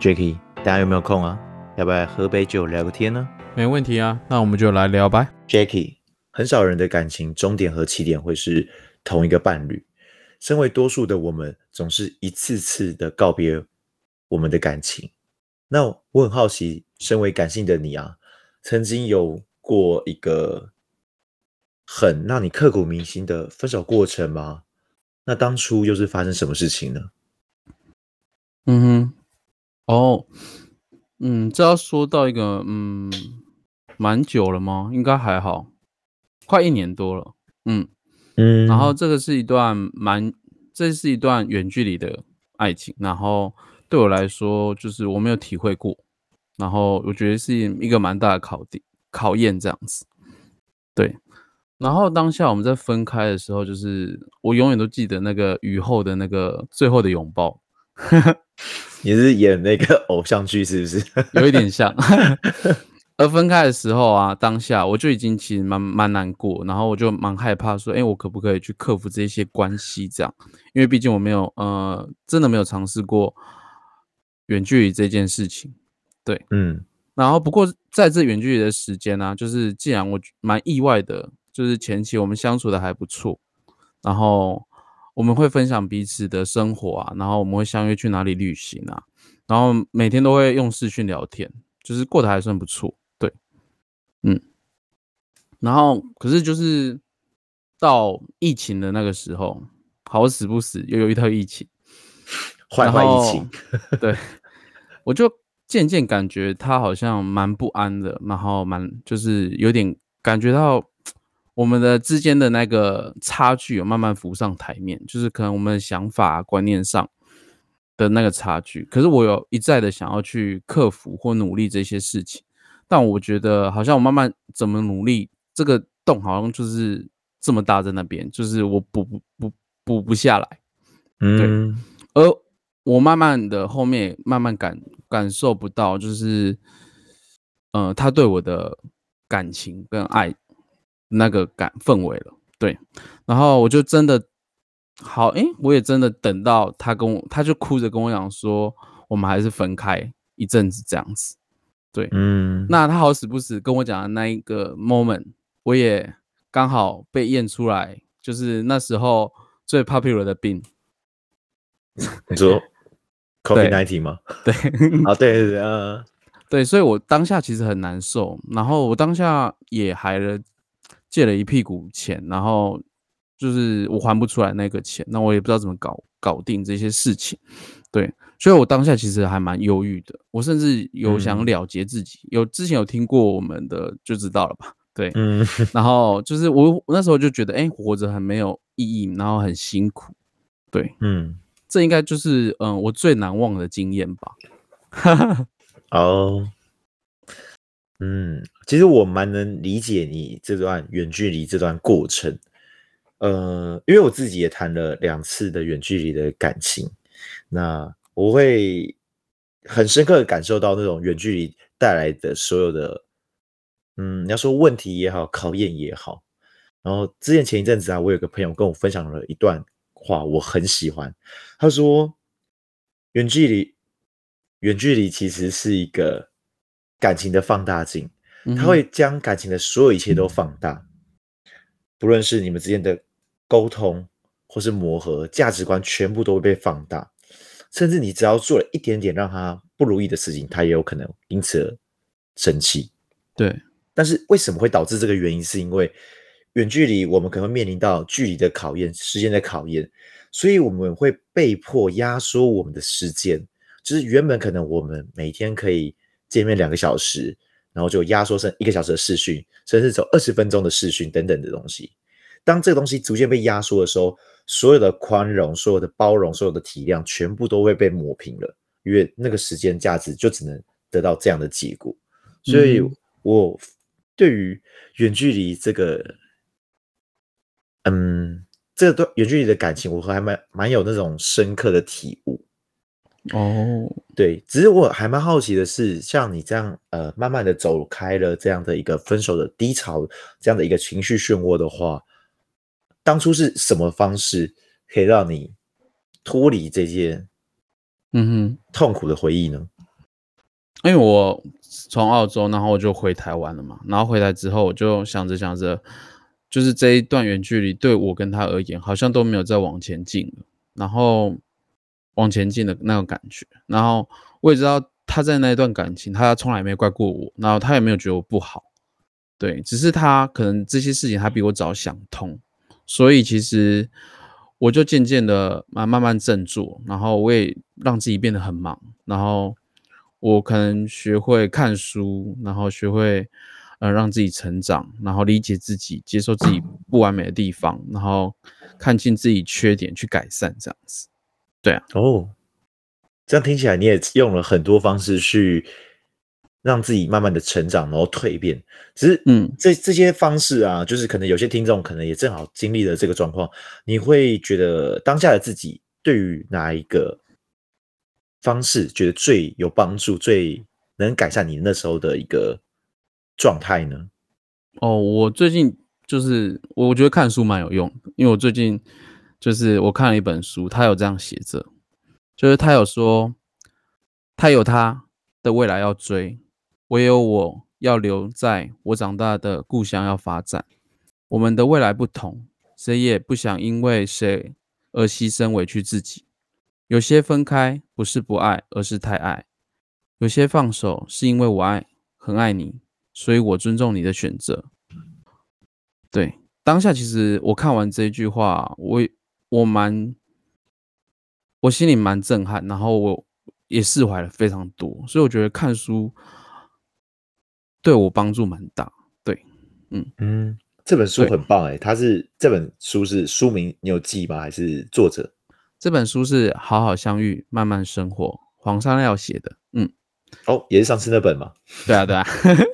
Jacky，大家有没有空啊？要不要喝杯酒聊个天呢没问题啊，那我们就来聊吧。？Jacky，很少人的感情终点和起点会是同一个伴侣。身为多数的我们，总是一次次的告别我们的感情。那我很好奇，身为感性的你啊，曾经有过一个很让你刻骨铭心的分手过程吗？那当初又是发生什么事情呢？嗯哼，哦，嗯，这要说到一个，嗯，蛮久了吗？应该还好，快一年多了。嗯，嗯然后这个是一段蛮，这是一段远距离的爱情，然后对我来说，就是我没有体会过，然后我觉得是一个蛮大的考点考验这样子。对，然后当下我们在分开的时候，就是我永远都记得那个雨后的那个最后的拥抱，你是演那个偶像剧是不是？有一点像。而分开的时候啊，当下我就已经其实蛮蛮难过，然后我就蛮害怕说，哎，我可不可以去克服这些关系？这样，因为毕竟我没有呃，真的没有尝试过远距离这件事情。对嗯然后不过在这远距离的时间呢、就是既然我蛮意外的，就是前期我们相处的还不错，然后我们会分享彼此的生活啊，然后我们会相约去哪里旅行啊，然后每天都会用视讯聊天，就是过得还算不错，对，嗯，然后可是就是到疫情的那个时候，好死不死又有一套疫情，坏坏疫情，对，我就渐渐感觉他好像蛮不安的，然后蛮就是有点感觉到我们的之间的那个差距有慢慢浮上台面，就是可能我们的想法、观念上的那个差距。可是我有一再的想要去克服或努力这些事情，但我觉得好像我慢慢怎么努力，这个洞好像就是这么大在那边，就是我补不补补不下来。嗯而我慢慢的后面慢慢感感受不到，就是，呃，他对我的感情跟爱那个感氛围了，对，然后我就真的好，诶，我也真的等到他跟我，他就哭着跟我讲说，我们还是分开一阵子这样子，对，嗯，那他好死不死跟我讲的那一个 moment，我也刚好被验出来，就是那时候最 popular 的病，你说 COVID nineteen 吗？对，啊，对对对，呃，对，所以我当下其实很难受，然后我当下也还了借了一屁股钱，然后就是我还不出来那个钱，那我也不知道怎么搞搞定这些事情，对，所以我当下其实还蛮忧郁的，我甚至有想嗯。了结自己，有之前有听过我们的就知道了吧，对，嗯。然后就是我我那时候就觉得，哎，活着很没有意义，然后很辛苦，对，嗯，这应该就是嗯我最难忘的经验吧，哦，嗯，其实我蛮能理解你这段远距离这段过程，呃，因为我自己也谈了两次的远距离的感情，那我会很深刻的感受到那种远距离带来的所有的，嗯，你要说问题也好，考验也好。然后之前前一阵子啊，我有个朋友跟我分享了一段话，我很喜欢。他说，远距离，远距离其实是一个感情的放大镜，它会将感情的所有一切都放大，不论是你们之间的沟通或是磨合，价值观全部都会被放大，甚至你只要做了一点点让他不如意的事情，他也有可能因此而生气。对，但是为什么会导致这个原因？是因为远距离，我们可能会面临到距离的考验、时间的考验，所以我们会被迫压缩我们的时间。就是原本可能我们每天可以见面两个小时，然后就压缩成一个小时的视讯，甚至走二十分钟的视讯等等的东西。当这个东西逐渐被压缩的时候，所有的宽容、所有的包容、所有的体谅，全部都会被抹平了，因为那个时间价值就只能得到这样的结果。所以我对于远距离这个，嗯，这段远距离的感情，我还蛮蛮有那种深刻的体悟。哦，对，只是我还蛮好奇的是，像你这样呃，慢慢的走开了这样的一个分手的低潮，这样的一个情绪漩涡的话，当初是什么方式可以让你脱离这些嗯哼，痛苦的回忆呢？因为我从澳洲，然后我就回台湾了嘛。然后回来之后，我就想着想着，就是这一段远距离对我跟他而言，好像都没有再往前进了。然后往前进的那种感觉。然后我也知道他在那一段感情，他从来没怪过我，然后他也没有觉得我不好。对，只是他可能这些事情他比我早想通，所以其实我就渐渐的慢慢慢振作，然后我也让自己变得很忙，然后我可能学会看书，然后学会呃让自己成长，然后理解自己，接受自己不完美的地方，然后看清自己缺点去改善，这样子。对啊，哦，这样听起来你也用了很多方式去。让自己慢慢的成长，然后蜕变。只是，嗯，这这些方式啊，就是可能有些听众可能也正好经历了这个状况。你会觉得当下的自己对于哪一个方式觉得最有帮助，最能改善你那时候的一个状态呢？哦，我最近就是我觉得看书蛮有用，因为我最近就是我看了一本书，他有这样写着，就是他有说他有他的未来要追。唯有我要留在我长大的故乡要发展。我们的未来不同，谁也不想因为谁而牺牲委屈自己。有些分开不是不爱，而是太爱；有些放手是因为我爱，很爱你，所以我尊重你的选择。对，当下其实我看完这一句话，我我蛮，我心里蛮震撼，然后我也释怀了非常多。所以我觉得看书。对我帮助蛮大，对，嗯嗯，这本书很棒哎，它是这本书是书名你有记吗？还是作者？这本书是好好相遇，慢慢生活，黄山料写的，嗯，哦，也是上次那本吗？对啊，对啊，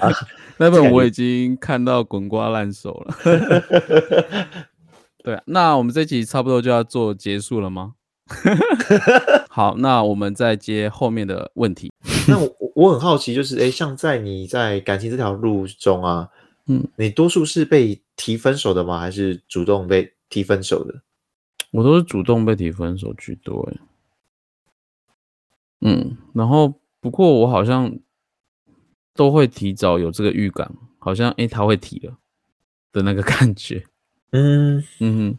那本我已经看到滚瓜烂熟了，对啊，那我们这集差不多就要做结束了吗？好，那我们再接后面的问题。那我我很好奇，就是哎，像在你在感情这条路中啊，嗯，你多数是被提分手的吗？还是主动被提分手的？我都是主动被提分手居多，哎，嗯，然后不过我好像都会提早有这个预感，好像哎他会提了的那个感觉，嗯嗯，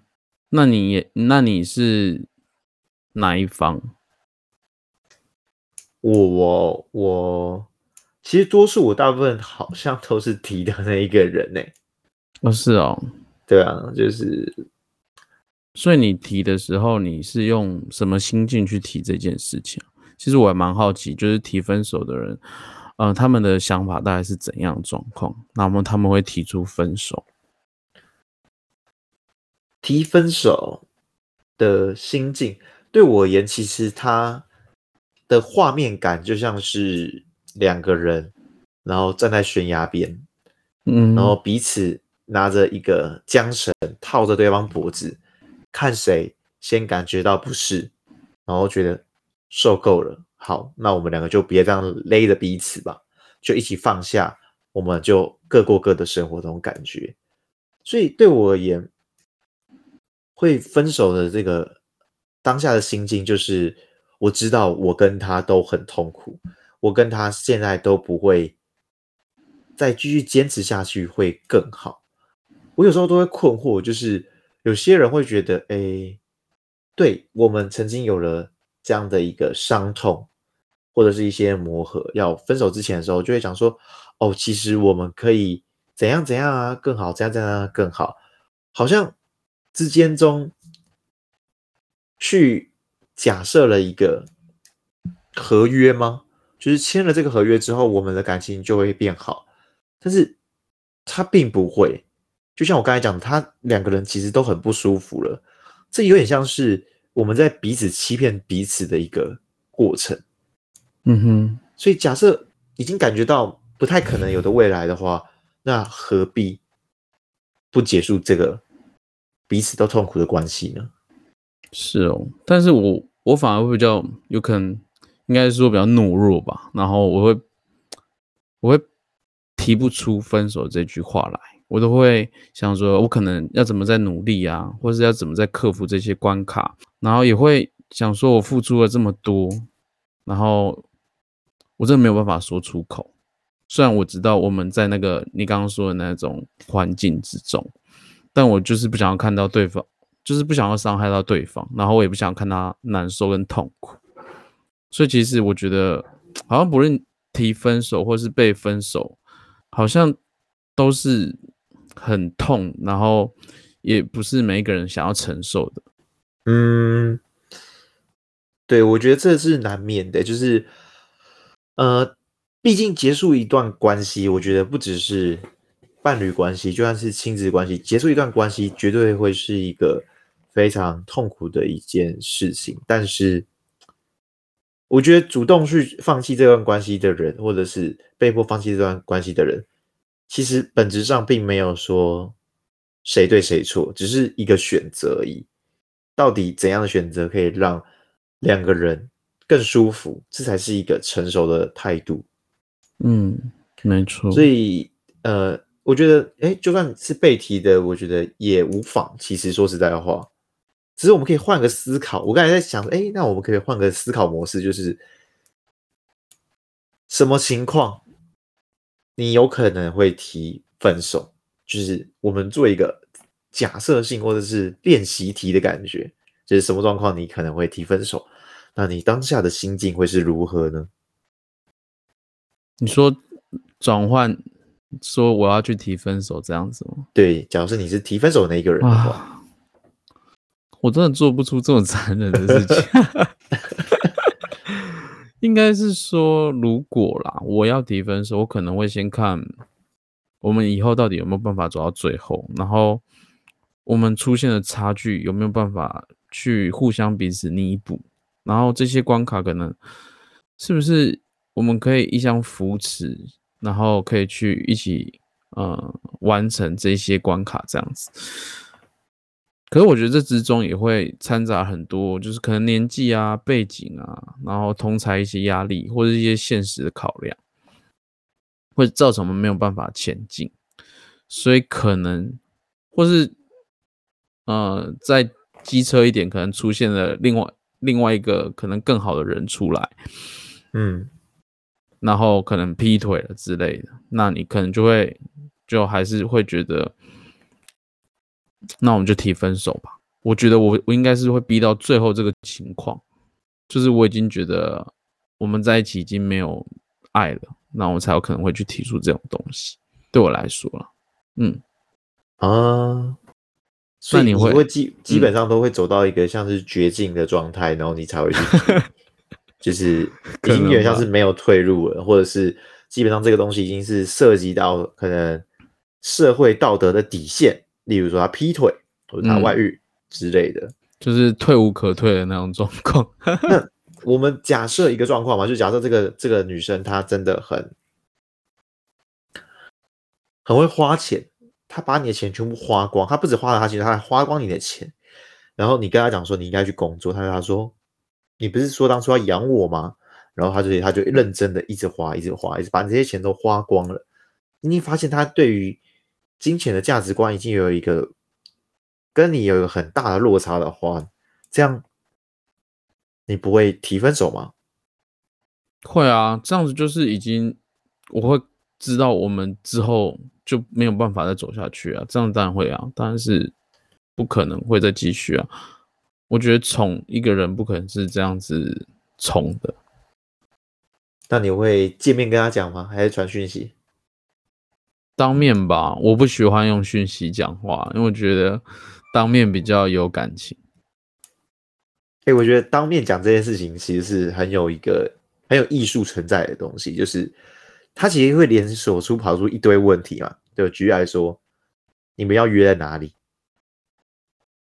那你也那你是哪一方？我我我，其实多数我大部分好像都是提的那一个人呢。哦，是哦，对啊，就是，所以你提的时候，你是用什么心境去提这件事情？其实我还蛮好奇，就是提分手的人，呃，他们的想法大概是怎样状况？那么他们会提出分手？提分手的心境，对我而言，其实他。的画面感就像是两个人，然后站在悬崖边，嗯，然后彼此拿着一个缰绳套着对方脖子，看谁先感觉到不适，然后觉得受够了，好，那我们两个就别这样勒着彼此吧，就一起放下，我们就各过各的生活，这种感觉。所以对我而言，会分手的这个当下的心境就是。我知道我跟他都很痛苦，我跟他现在都不会再继续坚持下去会更好。我有时候都会困惑，就是有些人会觉得，哎，对我们曾经有了这样的一个伤痛，或者是一些磨合，要分手之前的时候，就会讲说，哦，其实我们可以怎样怎样啊，更好，怎样怎样更好，好像之间中去。假设了一个合约吗？就是签了这个合约之后，我们的感情就会变好。但是他并不会，就像我刚才讲的，他两个人其实都很不舒服了。这有点像是我们在彼此欺骗彼此的一个过程。嗯哼。所以假设已经感觉到不太可能有的未来的话，那何必不结束这个彼此都痛苦的关系呢？是哦，但是我我反而会比较有可能，应该是说比较懦弱吧。然后我会我会提不出分手这句话来，我都会想说，我可能要怎么在努力啊，或是要怎么在克服这些关卡。然后也会想说，我付出了这么多，然后我真的没有办法说出口。虽然我知道我们在那个你刚刚说的那种环境之中，但我就是不想要看到对方，就是不想要伤害到对方，然后我也不想看他难受跟痛苦。所以其实我觉得，好像不论提分手或是被分手，好像都是很痛，然后也不是每一个人想要承受的。嗯，对，我觉得这是难免的，就是呃。毕竟结束一段关系，我觉得不只是伴侣关系，就算是亲子关系，结束一段关系绝对会是一个非常痛苦的一件事情。但是，我觉得主动去放弃这段关系的人，或者是被迫放弃这段关系的人，其实本质上并没有说谁对谁错，只是一个选择而已。到底怎样的选择可以让两个人更舒服，这才是一个成熟的态度。嗯，没错。所以，呃，我觉得，哎，就算是被提的，我觉得也无妨。其实说实在的话，只是我们可以换个思考。我刚才在想，哎，那我们可以换个思考模式，就是什么情况你有可能会提分手？就是我们做一个假设性或者是练习题的感觉，就是什么状况你可能会提分手？那你当下的心境会是如何呢？你说转换，说我要去提分手这样子吗？对，假如是你是提分手那一个人的话，我真的做不出这么残忍的事情。应该是说，如果啦，我要提分手，我可能会先看我们以后到底有没有办法走到最后，然后我们出现的差距有没有办法去互相彼此弥补，然后这些关卡可能是不是？我们可以一相扶持，然后可以去一起，呃，完成这些关卡这样子。可是我觉得这之中也会掺杂很多，就是可能年纪啊、背景啊，然后同才一些压力或者一些现实的考量，会造成我们没有办法前进。所以可能，或是，呃，再机车一点，可能出现了另外另外一个可能更好的人出来，嗯。然后可能劈腿了之类的，那你可能就会就还是会觉得，那我们就提分手吧。我觉得我我应该是会逼到最后这个情况，就是我已经觉得我们在一起已经没有爱了，那我才有可能会去提出这种东西。对我来说了，嗯啊，所以你会基基本上都会走到一个像是绝境的状态，然后你才会去。就是已经有点像是没有退路了，或者是基本上这个东西已经是涉及到可能社会道德的底线，例如说他劈腿或者他外遇之类的，就是退无可退的那种状况。那我们假设一个状况嘛，就假设这个这个女生她真的很很会花钱，她把你的钱全部花光，她不止花了她钱，她还花光你的钱。然后你跟她讲说你应该去工作，她跟她说。你不是说当初要养我吗？然后他就他就认真的一直花，一直花，一直把这些钱都花光了。你发现他对于金钱的价值观已经有一个跟你有一个很大的落差的话，这样你不会提分手吗？会啊，这样子就是已经我会知道我们之后就没有办法再走下去啊。这样当然会啊，当然是不可能会再继续啊。我觉得宠一个人不可能是这样子宠的。那你会见面跟他讲吗？还是传讯息？当面吧，我不喜欢用讯息讲话，因为我觉得当面比较有感情。哎，我觉得当面讲这件事情其实是很有一个很有艺术存在的东西，就是他其实会连锁出跑出一堆问题嘛。就举例来说，你们要约在哪里？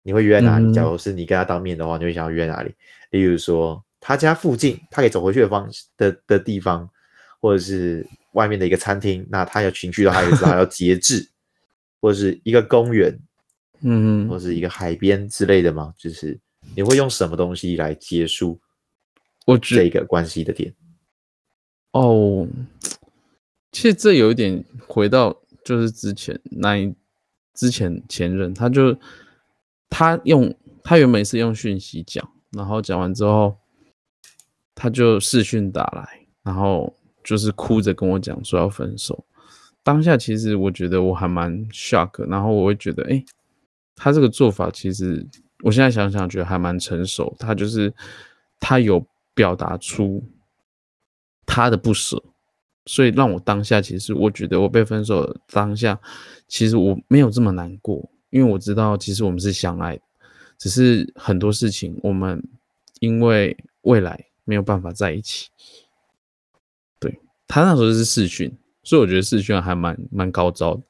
你会约在哪里？假如是你跟他当面的话，你会想要约在哪里？例如说他家附近，他可以走回去的方的的地方，或者是外面的一个餐厅。那他有情绪的话，也知道要节制，或者是一个公园，嗯，或是一个海边之类的吗？就是你会用什么东西来结束我这个关系的点？哦，其实这有一点回到就是之前那一之前前任，他就。他用他原本是用讯息讲，然后讲完之后，他就视讯打来，然后就是哭着跟我讲说要分手。当下其实我觉得我还蛮 shock，然后我会觉得，哎，他这个做法其实我现在想想觉得还蛮成熟，他就是他有表达出他的不舍，所以让我当下其实我觉得我被分手当下，其实我没有这么难过，因为我知道其实我们是相爱的，只是很多事情我们因为未来没有办法在一起。对他那时候是试训。所以我觉得试训还蛮蛮高招的，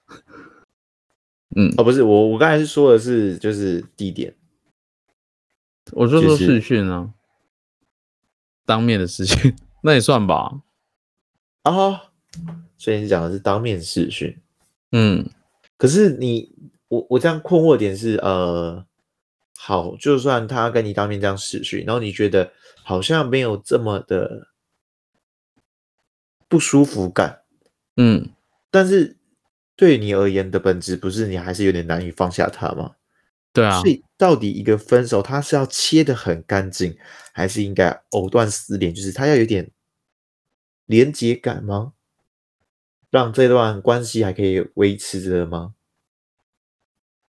嗯，哦，不是我，我刚才是说的是就是地点，我就说试训啊，当面的事情，那也算吧，啊，所以你讲的是当面试训，嗯，可是你我我这样困惑点是，呃，好，就算他跟你当面这样死讯，然后你觉得好像没有这么的不舒服感。嗯，但是对你而言的本质不是你还是有点难以放下他吗？对啊，所以到底一个分手，他是要切的很干净，还是应该藕断丝连？就是他要有点连结感吗？让这段关系还可以维持着吗？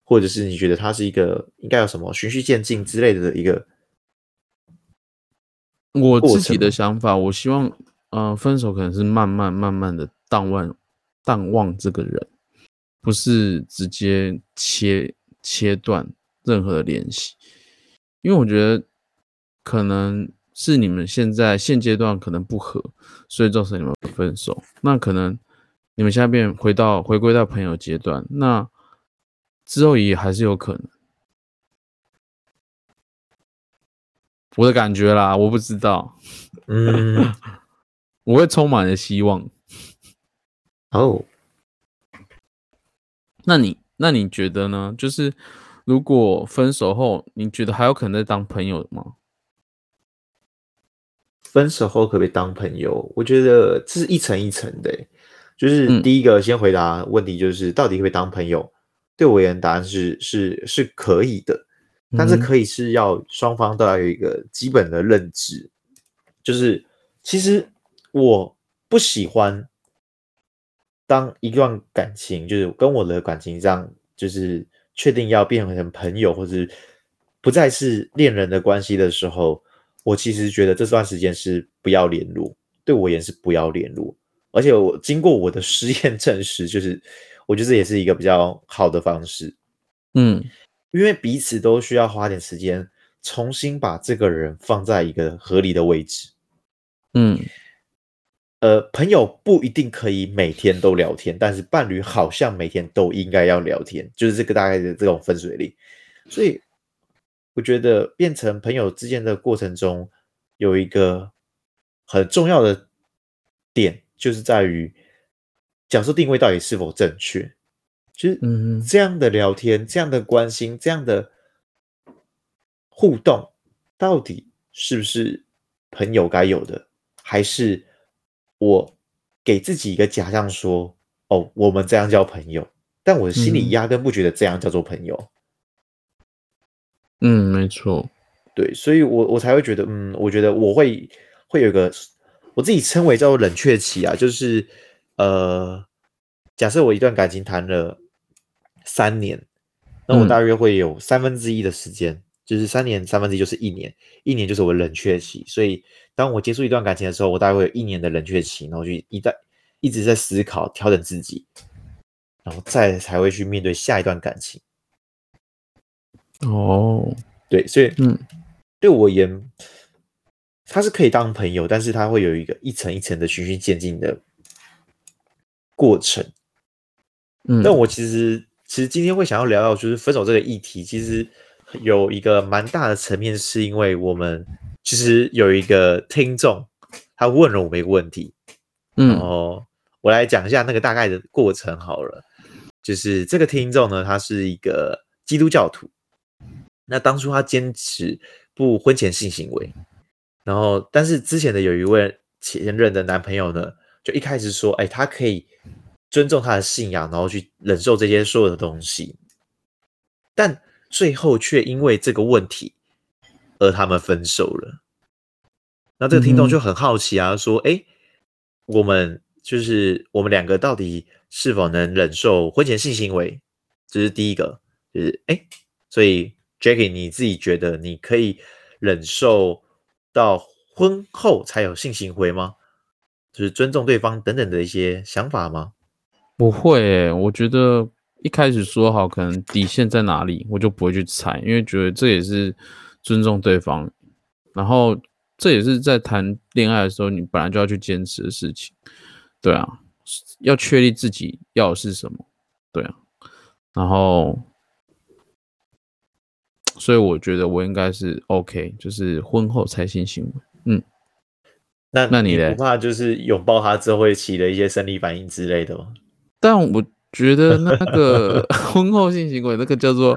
或者是你觉得他是一个应该有什么循序渐进之类的一个？我自己的想法，我希望，呃，分手可能是慢慢慢慢的。淡忘，淡忘这个人，不是直接切切断任何的联系，因为我觉得可能是你们现在现阶段可能不合，所以造成你们分手。那可能你们下边回到回归到朋友阶段，那之后也还是有可能。我的感觉啦，我不知道，嗯，我会充满了希望。哦，那你那你觉得呢？就是如果分手后，你觉得还有可能再当朋友吗？分手后可不可以当朋友？我觉得这是一层一层的。就是第一个先回答问题，就是到底可不可以当朋友？对我而言，答案是是是可以的，但是可以是要双方都要有一个基本的认知，就是其实我不喜欢。当一段感情就是跟我的感情这样，就是确定要变成朋友，或者不再是恋人的关系的时候，我其实觉得这段时间是不要联络，对我而言是不要联络。而且我经过我的实验证实，就是我觉得这也是一个比较好的方式。嗯，因为彼此都需要花点时间重新把这个人放在一个合理的位置。嗯。呃，朋友不一定可以每天都聊天，但是伴侣好像每天都应该要聊天，就是这个大概的这种分水岭。所以我觉得变成朋友之间的过程中，有一个很重要的点，就是在于角色定位到底是否正确。其实，嗯，这样的聊天、这样的关心、这样的互动，到底是不是朋友该有的，还是？我给自己一个假象，说哦，我们这样叫朋友，但我的心里压根不觉得这样叫做朋友。嗯，没错，对，所以我我才会觉得，嗯，我觉得我会会有一个我自己称为叫做冷却期啊，就是呃，假设我一段感情谈了三年，那我大约会有三分之一的时间。就是三年三分之一就是一年，一年就是我冷却期。所以当我结束一段感情的时候，我大概会有一年的冷却期，然后就一旦一直在思考、调整自己，然后再才会去面对下一段感情。哦，对，所以嗯，对我而言，他是可以当朋友，但是他会有一个一层一层的循序渐进的过程。嗯，但我其实其实今天会想要聊到就是分手这个议题，其实。有一个蛮大的层面，是因为我们其实有一个听众，他问了我们一个问题，嗯，哦，我来讲一下那个大概的过程好了。就是这个听众呢，他是一个基督教徒，那当初他坚持不婚前性行为，然后但是之前的有一位前任的男朋友呢，就一开始说，哎，他可以尊重他的信仰，然后去忍受这些所有的东西，但。最后却因为这个问题而他们分手了。那这个听众就很好奇啊，说：“哎，我们就是我们两个到底是否能忍受婚前性行为，这是第一个，就是哎，所以 Jackie 你自己觉得你可以忍受到婚后才有性行为吗？就是尊重对方等等的一些想法吗？不会，我觉得一开始说好可能底线在哪里，我就不会去踩，因为觉得这也是尊重对方，然后。这也是在谈恋爱的时候，你本来就要去坚持的事情，对啊，要确立自己要的是什么，对啊，然后，所以我觉得我应该是 OK，就是婚后才性行为，嗯，那那你不怕就是拥抱他之后会起了一些生理反应之类的吗？但我觉得那个 婚后性行为那个叫做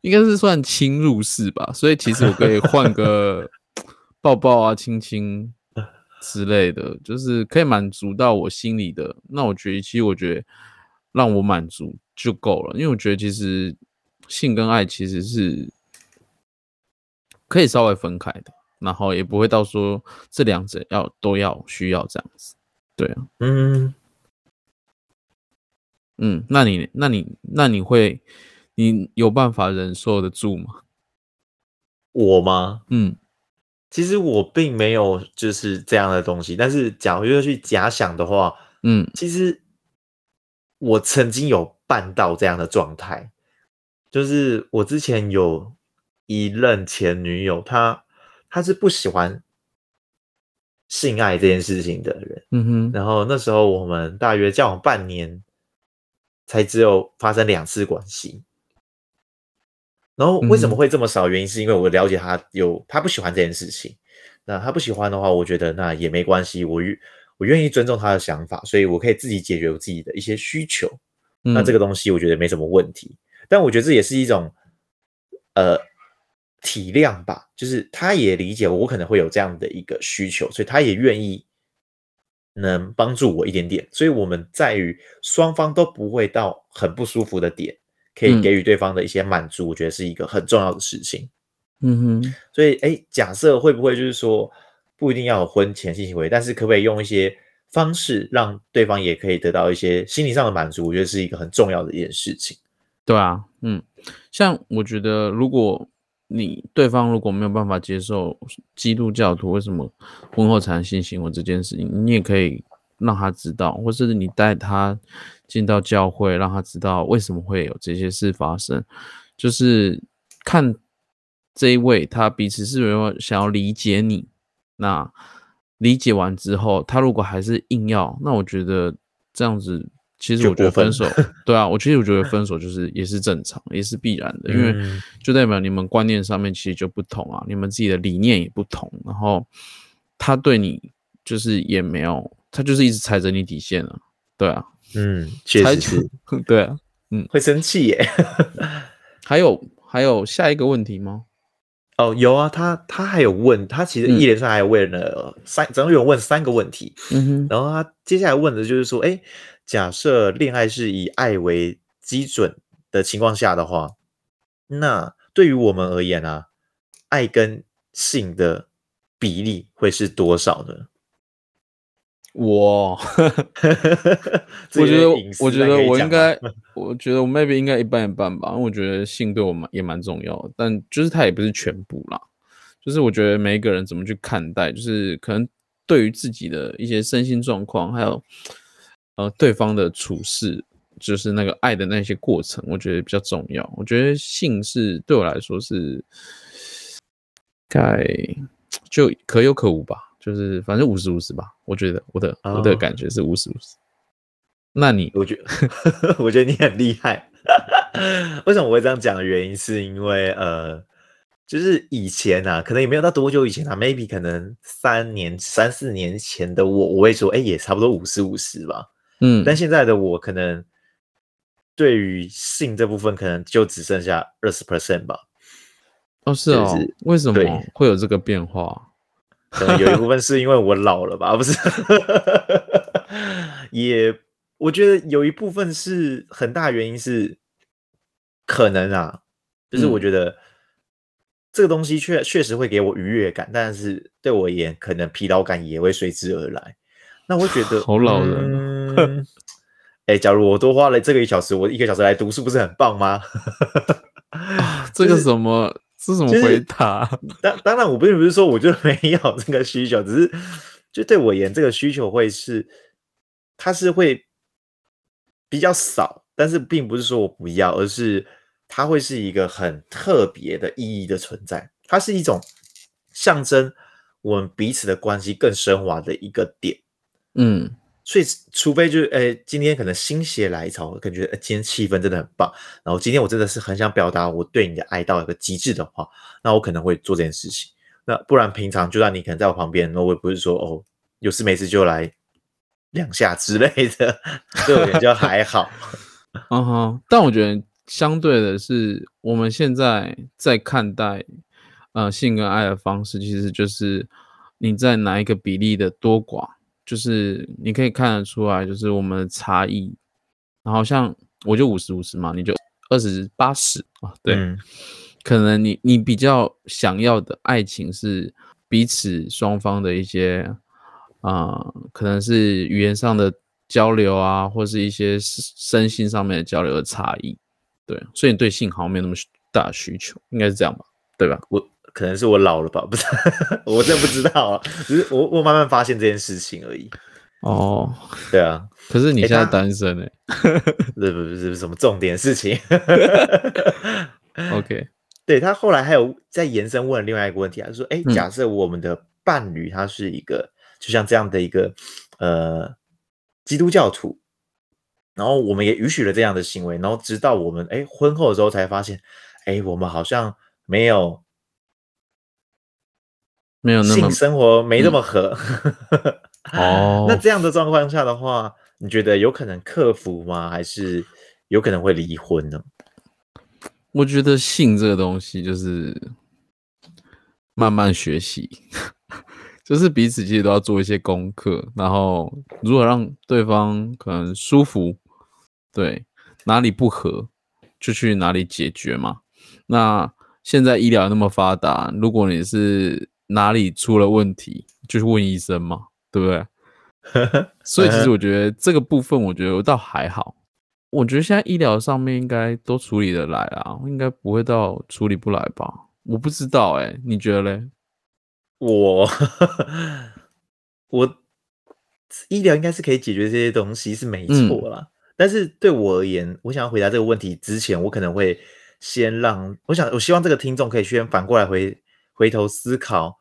应该是算侵入式吧，所以其实我可以换个。抱抱啊，亲亲之类的，就是可以满足到我心里的。那我觉得，其实我觉得让我满足就够了，因为我觉得其实性跟爱其实是可以稍微分开的，然后也不会到说这两者要都要需要这样子。对啊，嗯嗯，那你那你那你会你有办法忍受得住吗？我吗？嗯。其实我并没有就是这样的东西，但是假如要去假想的话，嗯，其实我曾经有办到这样的状态，就是我之前有一任前女友，她她是不喜欢性爱这件事情的人，嗯哼，然后那时候我们大约交往半年，才只有发生两次关系。然后为什么会这么少？原因是因为我了解他有他不喜欢这件事情。那他不喜欢的话，我觉得那也没关系，我愿我愿意尊重他的想法，所以我可以自己解决我自己的一些需求。那这个东西我觉得没什么问题。但我觉得这也是一种呃体谅吧，就是他也理解我可能会有这样的一个需求，所以他也愿意能帮助我一点点。所以我们在于双方都不会到很不舒服的点。可以给予对方的一些满足，我觉得是一个很重要的事情。嗯哼，所以哎，假设会不会就是说不一定要有婚前性行为，但是可不可以用一些方式让对方也可以得到一些心理上的满足？我觉得是一个很重要的一件事情。对啊，嗯，像我觉得如果你对方如果没有办法接受基督教徒为什么婚后才性行为这件事情，你也可以让他知道，或是你带他。进到教会，让他知道为什么会有这些事发生，就是看这一位他彼此是有想要理解你。那理解完之后，他如果还是硬要，那我觉得这样子，其实我觉得分手，对啊，我其实我觉得分手就是也是正常，也是必然的，因为就代表你们观念上面其实就不同啊，你们自己的理念也不同，然后他对你就是也没有，他就是一直踩着你底线了，对啊。嗯，确实是，对啊，嗯，会生气耶。还有还有下一个问题吗？哦，有啊，他他还有问，他其实一连串还问了三，总共有问三个问题。嗯哼，然后他接下来问的就是说，哎，假设恋爱是以爱为基准的情况下的话，那对于我们而言啊，爱跟性的比例会是多少呢？我，我觉得，我觉得我应该，我觉得我 maybe 应该一半一半吧，因为我觉得性对我蛮也蛮重要，但就是它也不是全部啦。就是我觉得每一个人怎么去看待，就是可能对于自己的一些身心状况，还有呃对方的处事，就是那个爱的那些过程，我觉得比较重要。我觉得性是对我来说是该就可有可无吧。就是反正五十五十吧，我觉得我的我的感觉是五十五十。那你，我觉得 我觉得你很厉害。为什么我会这样讲的原因，是因为呃，就是以前啊，可能也没有到多久以前啊，maybe 可能三年三四年前的我，我会说，哎，也差不多五十五十吧。嗯，但现在的我，可能对于性这部分，可能就只剩下二十 percent 吧。哦，是哦，为什么会有这个变化？可能有一部分是因为我老了吧，不是？也，我觉得有一部分是很大原因是可能啊，就是我觉得这个东西确确实会给我愉悦感，但是对我而言，可能疲劳感也会随之而来。那我觉得好老了嗯 哎、假如我多花了这个一小时，我一个小时来读书，不是很棒吗？这个什么？这什么就是回答？当当然，我并不是说我就没有这个需求，只是就对我而言，这个需求会是它是会比较少，但是并不是说我不要，而是它会是一个很特别的意义的存在，它是一种象征我们彼此的关系更升华的一个点。嗯所以，除非就是，呃，今天可能心血来潮，感觉、呃、今天气氛真的很棒，然后今天我真的是很想表达我对你的爱到一个极致的话，那我可能会做这件事情。那不然平常就算你可能在我旁边，那我也不是说哦，有事没事就来两下之类的，对我而言就还好。嗯哼，但我觉得相对的是，我们现在在看待呃性跟爱的方式，其实就是你在哪一个比例的多寡，就是你可以看得出来，就是我们的差异。然后像我就五十五十嘛，你就二十八十啊，对，嗯可能你你比较想要的爱情是彼此双方的一些啊、呃可能是语言上的交流啊，或是一些身身心上面的交流的差异。对，所以你对性好像没有那么大的需求，应该是这样吧？对吧？我可能是我老了吧，不是，我真的不知道啊，只是我我慢慢发现这件事情而已。哦，对啊，可是你现在单身哎、这不是不是什么重点事情。OK，对他后来还有再延伸问另外一个问题啊，就说：哎，嗯。假设我们的伴侣他是一个就像这样的一个呃基督教徒，然后我们也允许了这样的行为，然后直到我们哎婚后的时候才发现，哎，我们好像没有没有那么性生活没那么合。哦那这样的状况下的话，你觉得有可能克服吗？还是有可能会离婚呢？我觉得性这个东西就是慢慢学习，就是彼此其实都要做一些功课，然后如何让对方可能舒服，对哪里不合就去哪里解决嘛。那现在医疗那么发达，如果你是哪里出了问题，就去问医生嘛，对不对？所以其实我觉得这个部分，我觉得我倒还好。我觉得现在医疗上面应该都处理得来啊，应该不会到处理不来吧？我不知道哎、你觉得嘞？我我医疗应该是可以解决这些东西，是没错啦。但是对我而言，我想要回答这个问题之前，我可能会先让我想，我希望这个听众可以先反过来回回头思考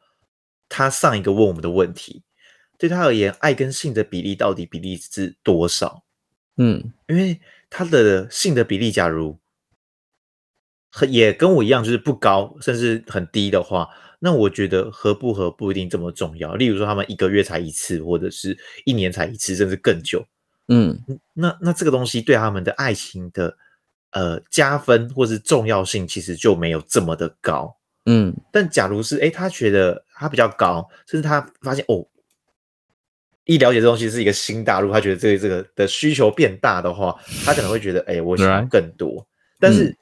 他上一个问我们的问题，对他而言，爱跟性的比例到底比例是多少？嗯因为他的性的比例，假如很也跟我一样，就是不高，甚至很低的话，那我觉得合不合不一定这么重要。例如说，他们一个月才一次，或者是一年才一次，甚至更久。嗯那那这个东西对他们的爱情的呃加分或是重要性，其实就没有这么的高。嗯。但假如是诶，他觉得他比较高，甚至他发现哦，一了解这东西是一个新大陆，他觉得这个这个的需求变大的话，他可能会觉得诶，我想要更多。但是、嗯。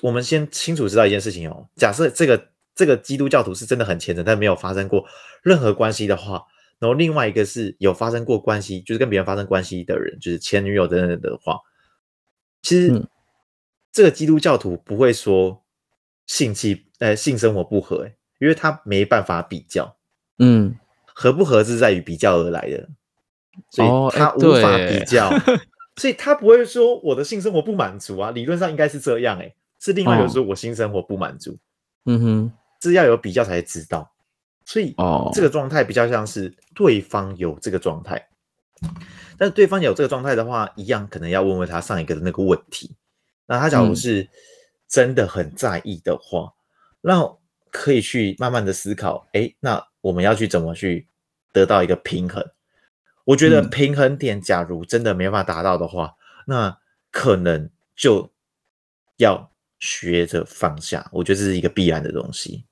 我们先清楚知道一件事情哦，假设这个这个基督教徒是真的很虔诚，但没有发生过任何关系的话，然后另外一个是有发生过关系，就是跟别人发生关系的人，就是前女友等等的话，其实、嗯。这个基督教徒不会说性气呃性生活不合、欸，因为他没办法比较，嗯，合不合是在于比较而来的，所以他无法比较，所以他不会说我的性生活不满足啊，理论上应该是这样、欸，是另外一个哦说我性生活不满足，嗯哼，是要有比较才知道，所以哦，这个状态比较像是对方有这个状态，但是对方有这个状态的话，一样可能要问问他上一个的那个问题。那他假如嗯。是真的很在意的话，那可以去慢慢的思考，哎，那我们要去怎么去得到一个平衡？我觉得嗯平衡点，假如真的没办法达到的话，那可能就要学着放下。我觉得这是一个必然的东西。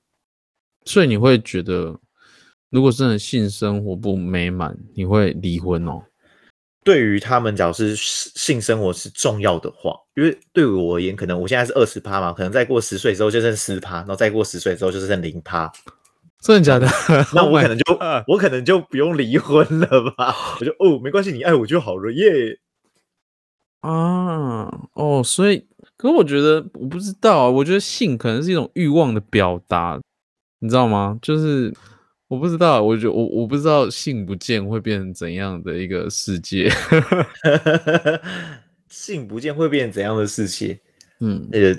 所以你会觉得，如果真的性生活不美满，你会离婚哦？对于他们，假如是性生活是重要的话，因为对我而言，可能我现在是二十趴嘛，可能再过十岁之后就剩十趴，然后再过十岁之后就剩零趴。真的假的？那 Oh 我可能就我可能就不用离婚了吧？我就哦，没关系，你爱我就好了耶。啊，哦，所以，可是我觉得我不知道啊，我觉得性可能是一种欲望的表达，你知道吗？就是我不知道，我觉我我不知道性不见会变成怎样的一个世界。性不见会变成怎样的世界？嗯，呃，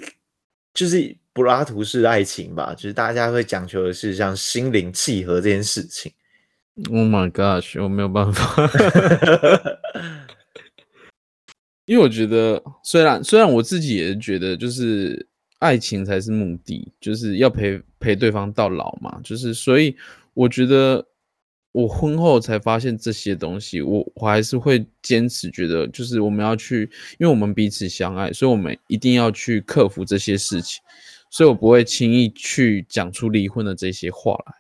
就是柏拉图式爱情吧，就是大家会讲求的是像心灵契合这件事情。Oh my gosh，我没有办法，因为我觉得，虽然虽然我自己也是觉得，就是爱情才是目的，就是要陪陪对方到老嘛，就是所以我觉得我婚后才发现这些东西，我我还是会坚持觉得，就是我们要去，因为我们彼此相爱，所以我们一定要去克服这些事情，所以我不会轻易去讲出离婚的这些话来。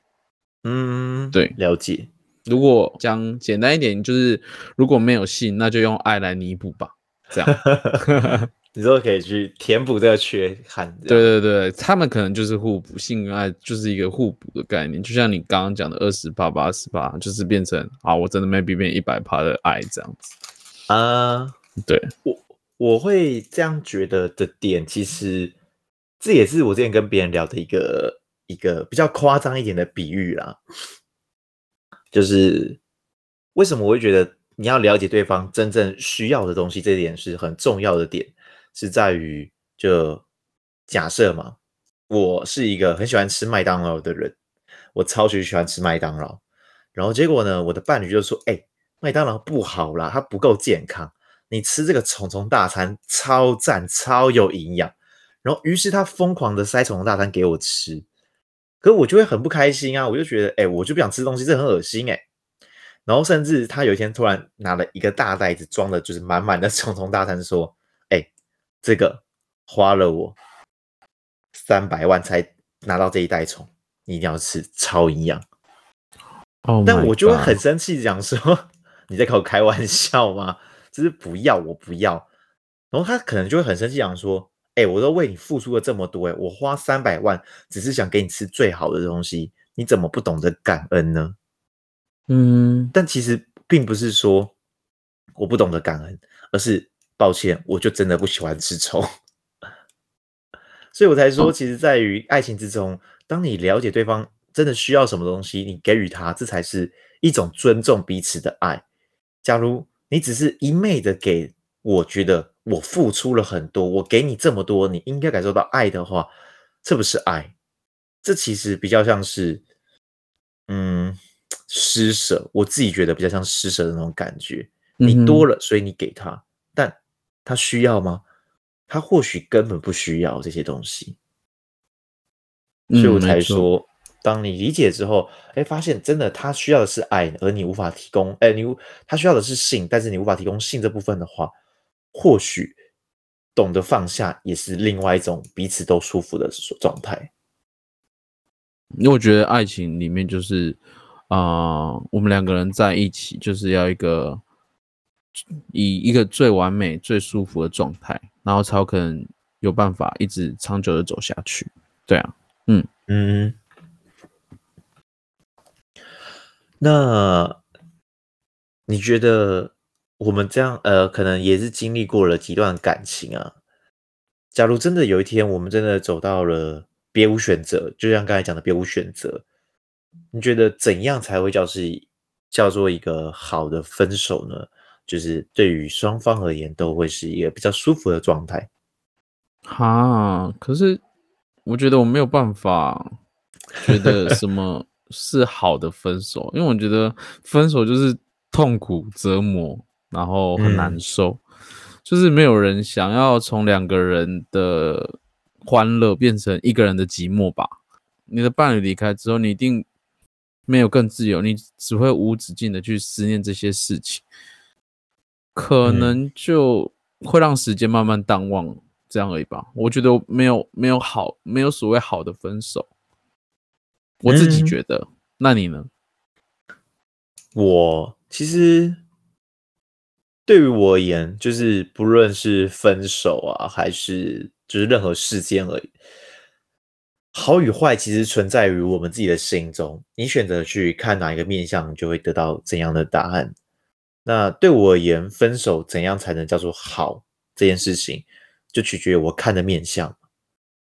嗯，对了解。如果讲简单一点，就是如果没有性，那就用爱来弥补吧。这样，你说可以去填补这个缺憾。对对对，他们可能就是互补，性跟爱就是一个互补的概念。就像你刚刚讲的二十八八十八，就是变成啊，我真的 maybe 变一百趴的爱这样子。啊、对，我我会这样觉得的点，其实这也是我之前跟别人聊的一个一个比较夸张一点的比喻啦，就是为什么我会觉得你要了解对方真正需要的东西，这点是很重要的点，是在于就假设嘛，我是一个很喜欢吃麦当劳的人，我超级喜欢吃麦当劳，然后结果呢，我的伴侣就说：“哎、麦当劳不好啦，它不够健康。你吃这个虫虫大餐超赞，超有营养。”然后于是他疯狂的塞虫虫大餐给我吃，可我就会很不开心啊，我就觉得，哎、我就不想吃东西，这很恶心哎、然后甚至他有一天突然拿了一个大袋子装的，就是满满的 虫虫大餐，说：“、这个花了我三百万才拿到这一袋虫，你一定要吃，超营养。”哦，但我就会很生气，讲说 你在跟我开玩笑吗？就是不要，我不要。然后他可能就会很生气，讲说：“哎、我都为你付出了这么多、哎，我花三百万只是想给你吃最好的东西，你怎么不懂得感恩呢？”嗯，但其实并不是说我不懂得感恩，而是抱歉，我就真的不喜欢吃虫。所以我才说，哦其实在于爱情之中，当你了解对方真的需要什么东西，你给予他，这才是一种尊重彼此的爱。假如你只是一昧的给，我觉得我付出了很多，我给你这么多，你应该感受到爱的话，这不是爱，这其实比较像是，嗯，施舍。我自己觉得比较像施舍的那种感觉。你多了，所以你给他，但他需要吗？他或许根本不需要这些东西。所以我才说，当你理解之后，哎，发现真的他需要的是爱，而你无法提供，哎，你他需要的是性，但是你无法提供性这部分的话，或许懂得放下也是另外一种彼此都舒服的状态。因为我觉得爱情里面就是啊、呃我们两个人在一起就是要一个以一个最完美、最舒服的状态，然后才有可能有办法一直长久的走下去。对啊，嗯，那你觉得我们这样呃，可能也是经历过了几段感情啊。假如真的有一天我们真的走到了别无选择，就像刚才讲的别无选择，你觉得怎样才会叫是叫做一个好的分手呢？就是对于双方而言都会是一个比较舒服的状态。哈，可是我觉得我没有办法觉得什么 是好的分手，因为我觉得分手就是痛苦折磨，然后很难嗯受，就是没有人想要从两个人的欢乐变成一个人的寂寞吧。你的伴侣离开之后，你一定没有更自由，你只会无止境的去思念这些事情，可嗯能就会让时间慢慢淡忘，这样而已吧。我觉得没有没有好，没有所谓好的分手，我自己嗯觉得。那你呢？我其实对于我而言，就是不论是分手啊，还是就是任何事件而已，好与坏其实存在于我们自己的心中。你选择去看哪一个面相，就会得到怎样的答案。那对我而言，分手怎样才能叫做好这件事情，就取决于我看的面相。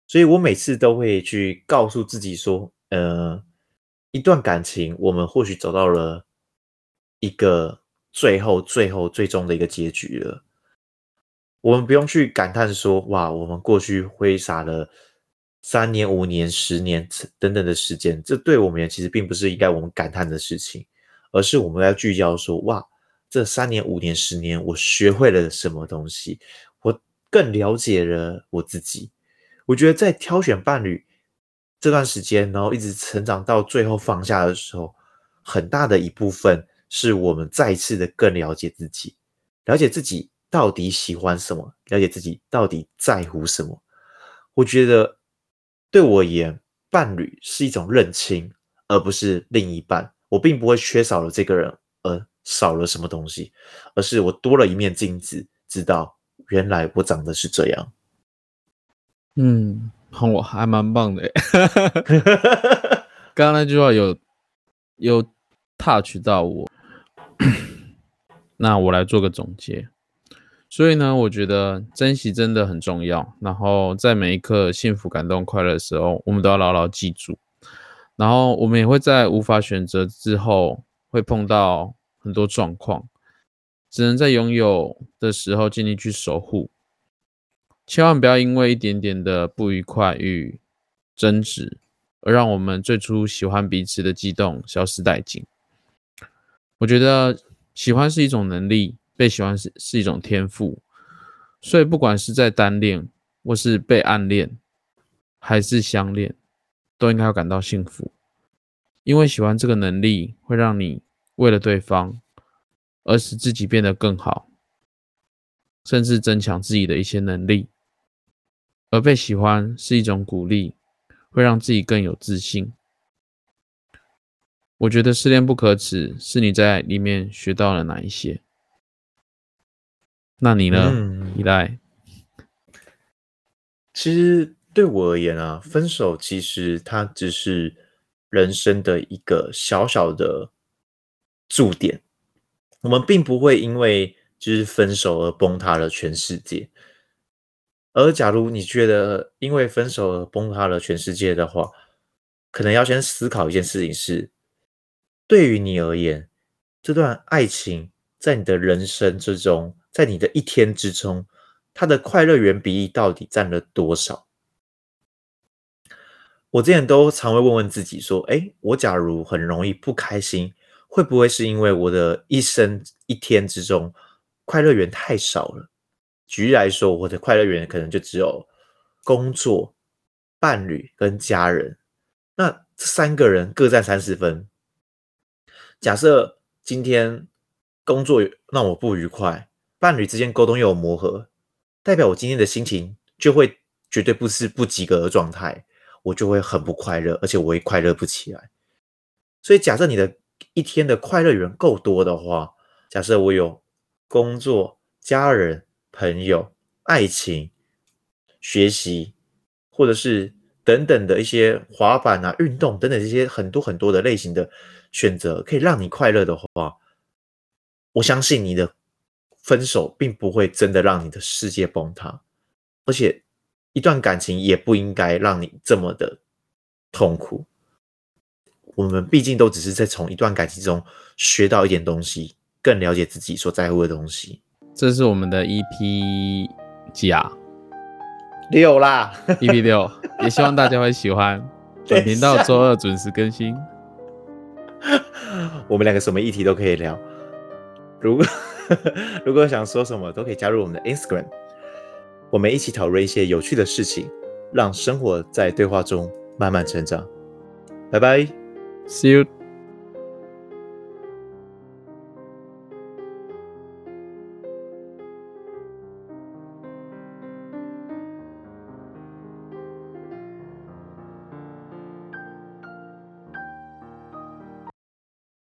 所以我每次都会去告诉自己说，呃，一段感情，我们或许走到了一个最后、最后、最终的一个结局了。我们不用去感叹说，哇，我们过去挥洒了三年、五年、十年等等的时间，这对我们其实并不是应该我们感叹的事情，而是我们要聚焦说，哇，这三年、五年、十年，我学会了什么东西，我更了解了我自己。我觉得在挑选伴侣这段时间，然后一直成长到最后放下的时候，很大的一部分是我们再次的更了解自己，了解自己。到底喜欢什么？了解自己到底在乎什么？我觉得对我而言，伴侣是一种认清，而不是另一半。我并不会缺少了这个人而少了什么东西，而是我多了一面镜子，知道原来我长得是这样。嗯，我还蛮棒的。刚刚那句话有有 touch 到我，那我来做个总结。所以呢，我觉得珍惜真的很重要。然后在每一刻幸福、感动、快乐的时候，我们都要牢牢记住。然后我们也会在无法选择之后，会碰到很多状况，只能在拥有的时候尽力去守护。千万不要因为一点点的不愉快与争执，而让我们最初喜欢彼此的激动消失殆尽。我觉得喜欢是一种能力。被喜欢是是一种天赋，所以不管是在单恋，或是被暗恋，还是相恋，都应该要感到幸福，因为喜欢这个能力会让你为了对方而使自己变得更好，甚至增强自己的一些能力。而被喜欢是一种鼓励，会让自己更有自信。我觉得失恋不可耻，是你在里面学到了哪一些？那你呢，依赖？其实对我而言啊，分手其实它只是人生的一个小小的驻点。我们并不会因为就是分手而崩塌了全世界。而假如你觉得因为分手而崩塌了全世界的话，可能要先思考一件事情：是对于你而言，这段爱情在你的人生之中。在你的一天之中，它的快乐源比例到底占了多少？我之前都常会问问自己说：“哎，我假如很容易不开心，会不会是因为我的一生一天之中快乐源太少了？”举例来说，我的快乐源可能就只有工作、伴侣跟家人，那这三个人各占三十分。假设今天工作让我不愉快。伴侣之间沟通又有磨合，代表我今天的心情就会绝对不是不及格的状态，我就会很不快乐，而且我会快乐不起来。所以，假设你的一天的快乐源够多的话，假设我有工作、家人、朋友、爱情、学习，或者是等等的一些滑板啊、运动等等这些很多很多的类型的选择，可以让你快乐的话，我相信你的。分手并不会真的让你的世界崩塌，而且一段感情也不应该让你这么的痛苦。我们毕竟都只是在从一段感情中学到一点东西，更了解自己所在乎的东西。这是我们的 EP 几啊？六啦，EP 六，也希望大家会喜欢。本频道周二准时更新。我们两个什么议题都可以聊。如果 如果想说什么，都可以加入我们的 Instagram，我们一起讨论一些有趣的事情，让生活在对话中慢慢成长。拜拜，See you。